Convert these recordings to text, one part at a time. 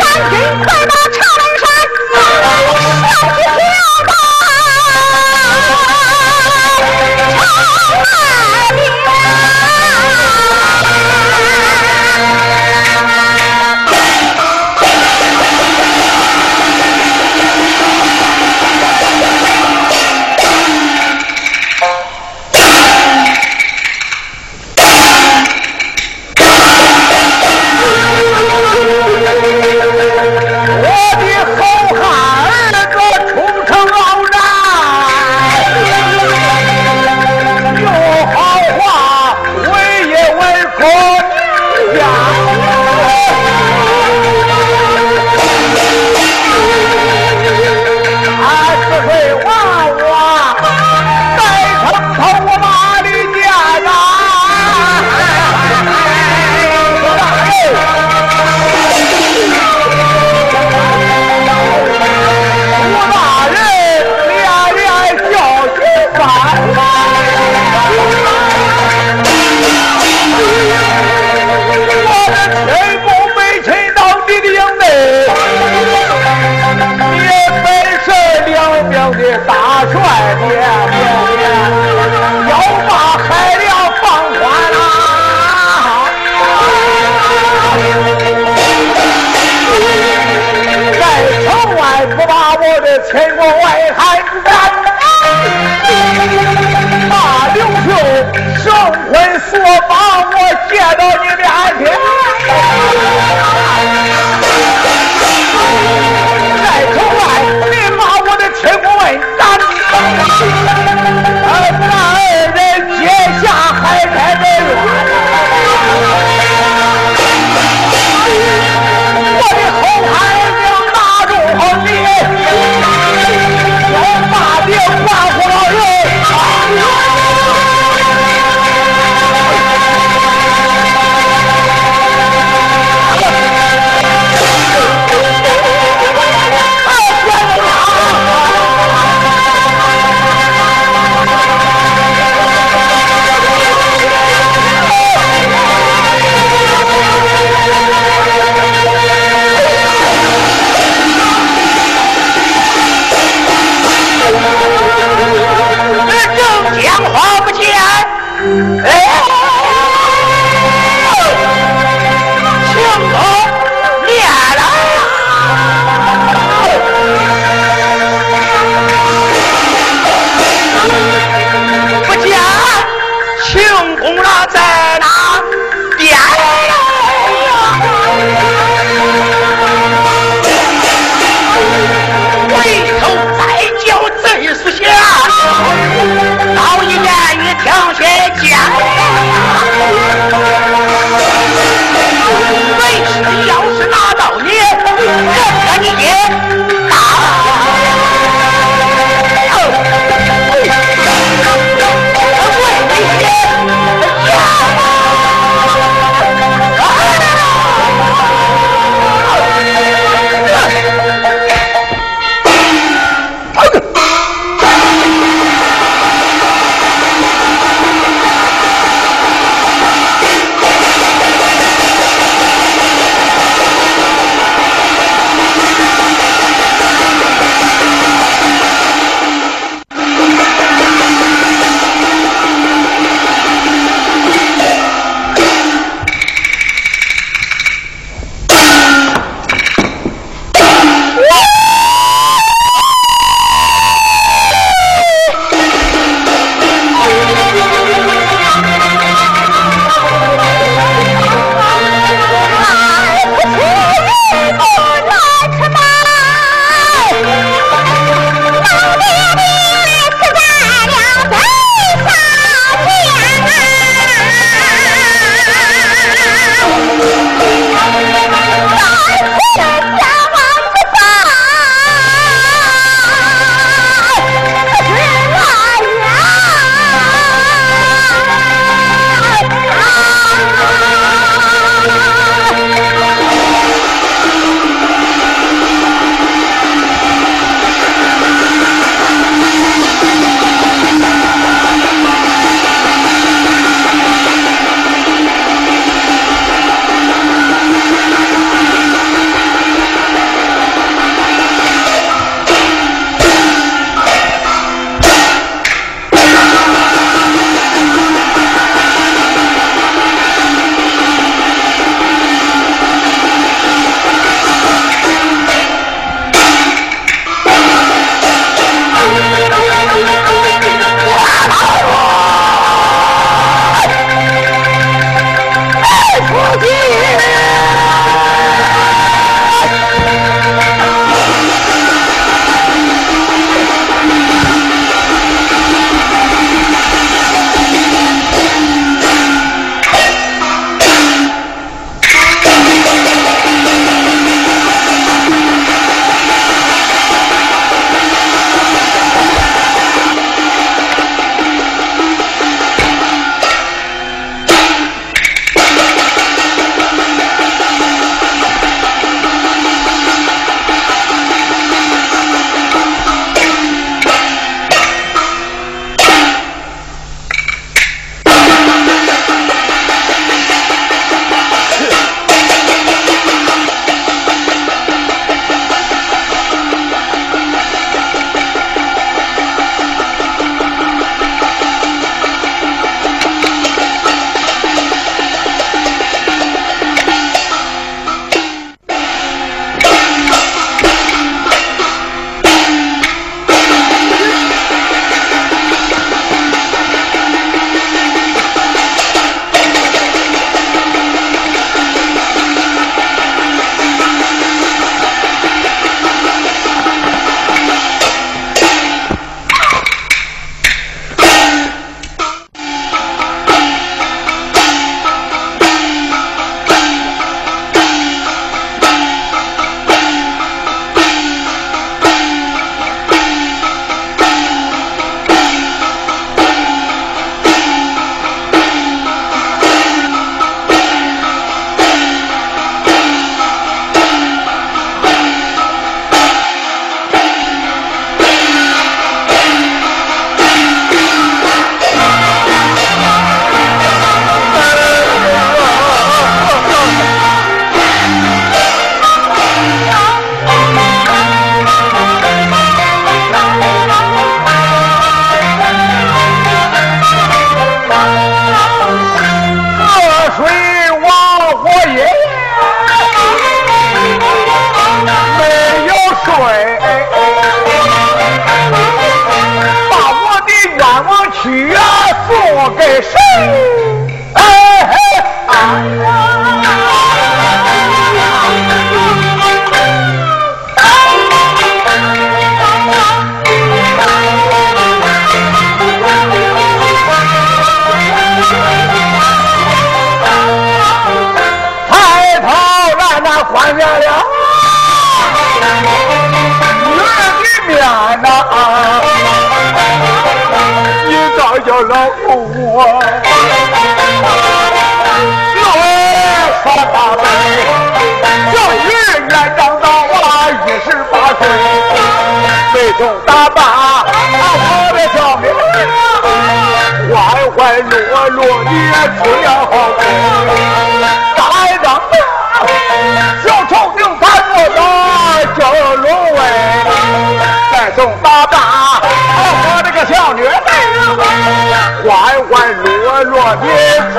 赶集，快马超。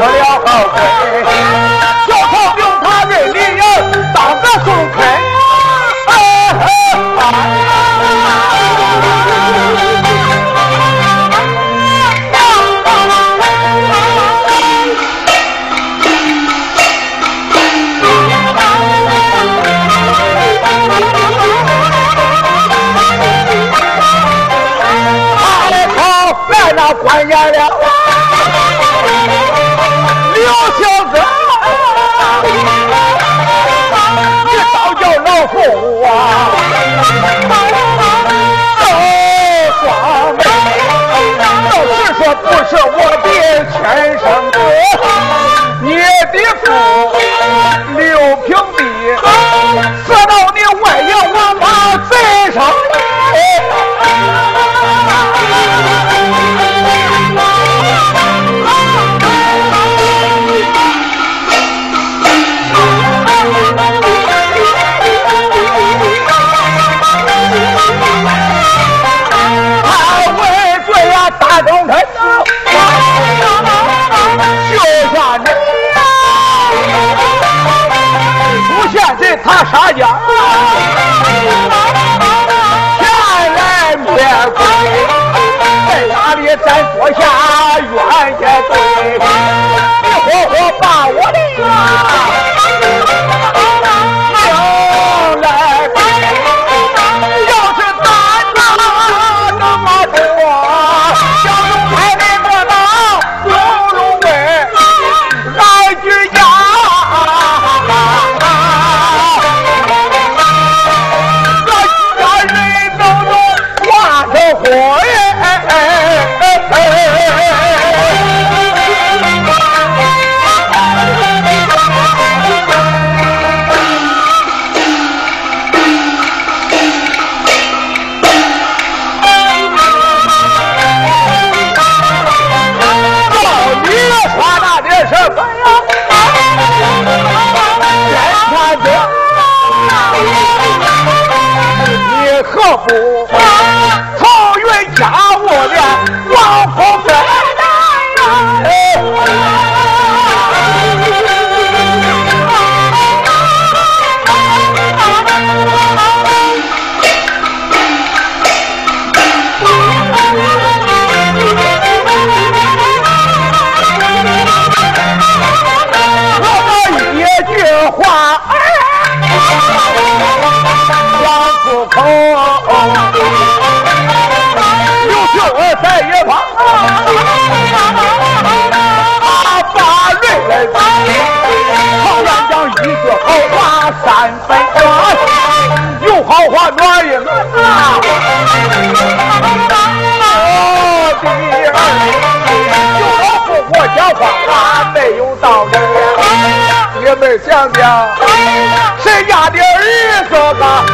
What do y'all 天生的你的福六平地死到你外爷王八嘴上。他家前来灭，在哪里咱坐下冤家对，你活活把我的呀。吧。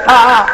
他。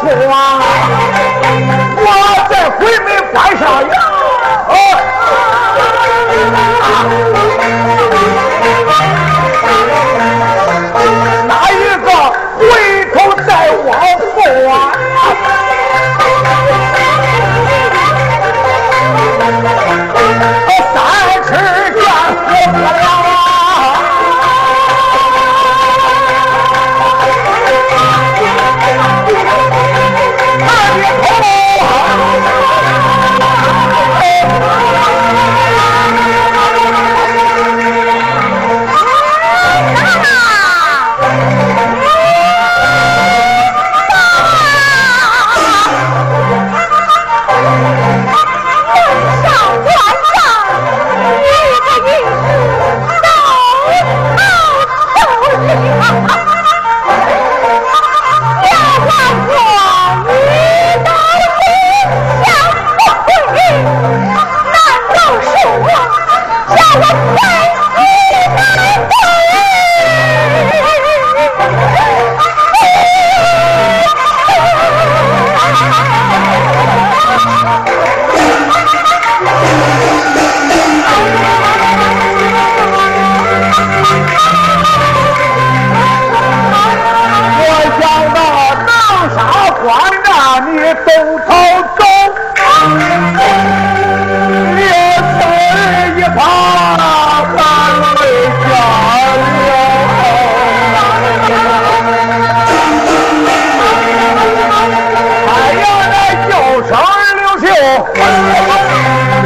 这？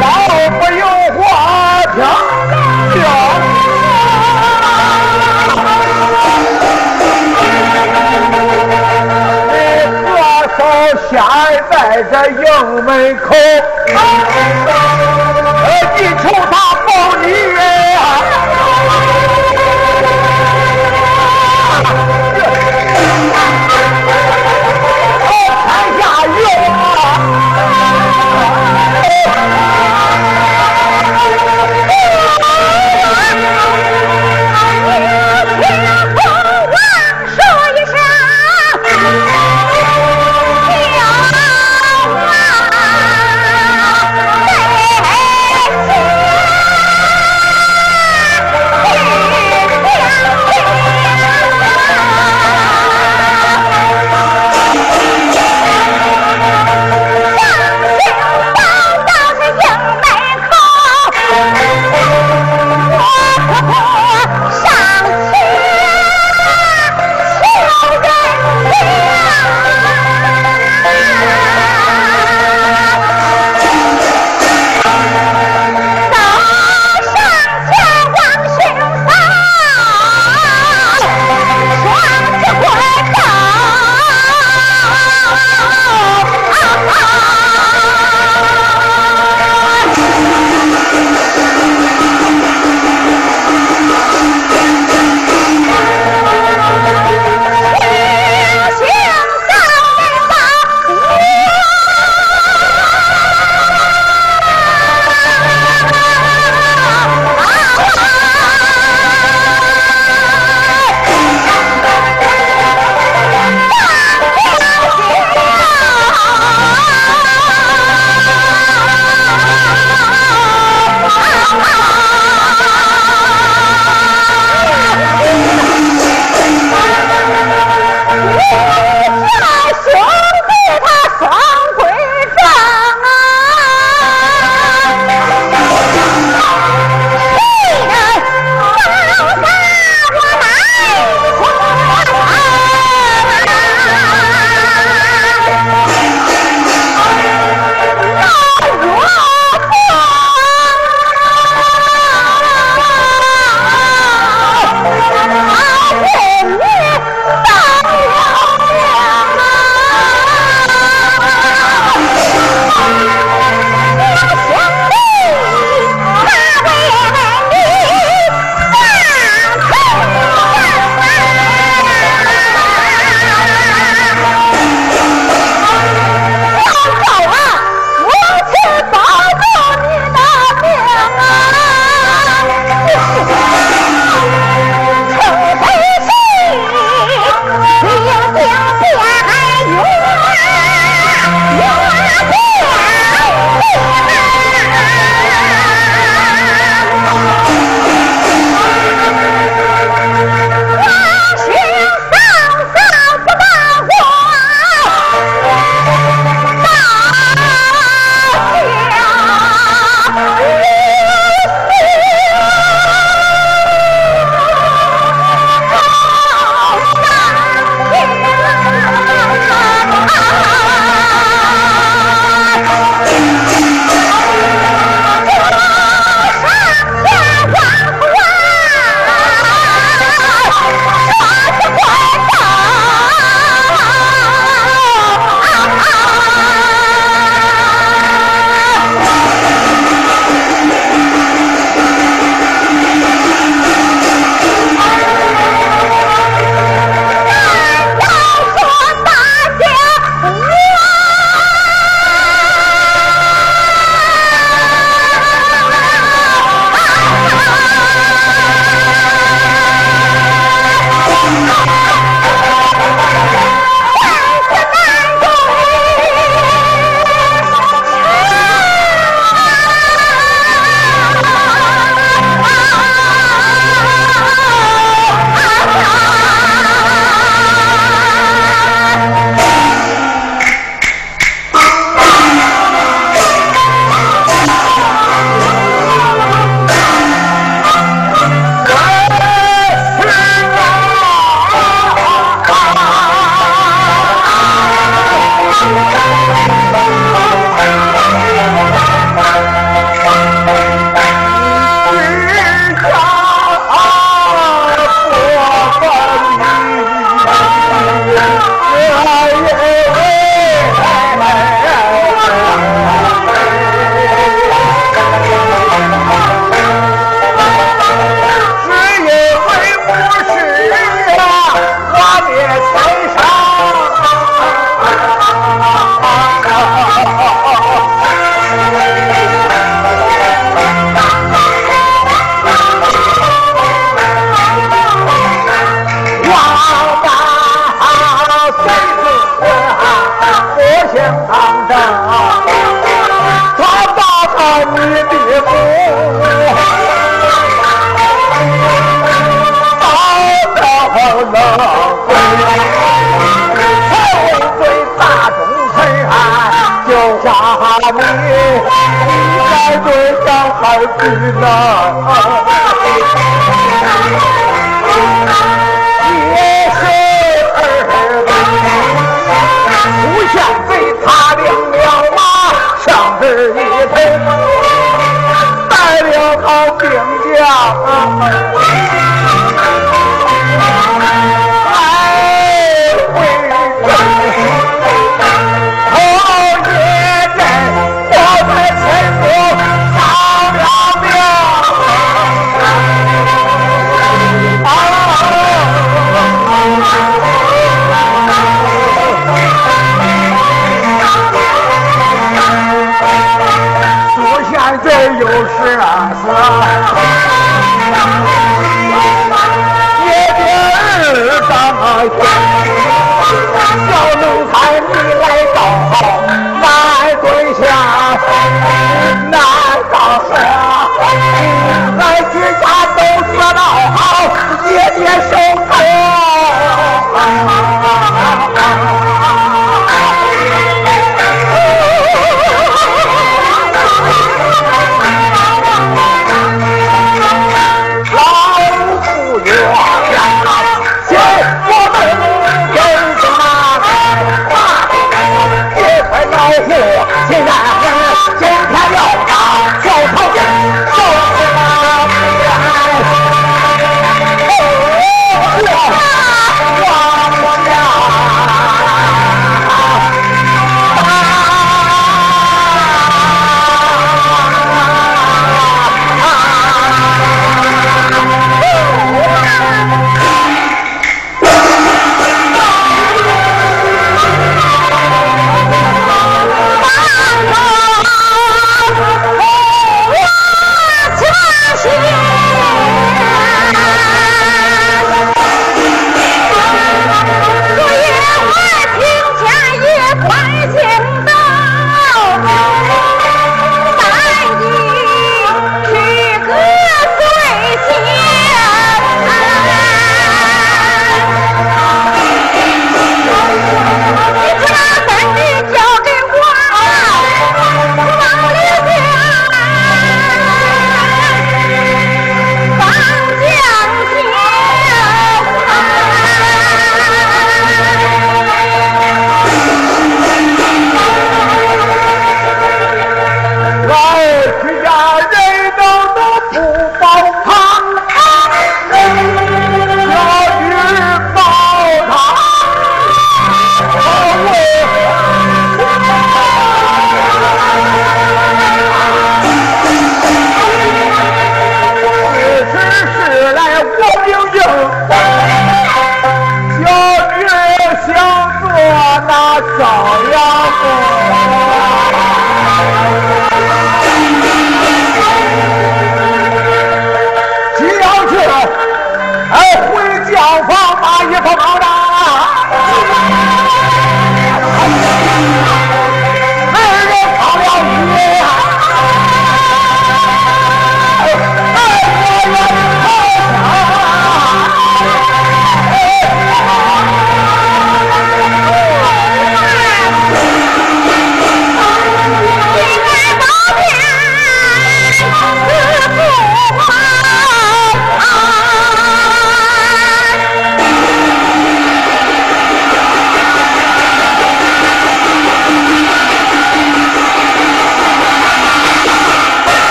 老不用花瓶了。你左在这营门口。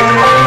Thank you.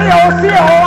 啊！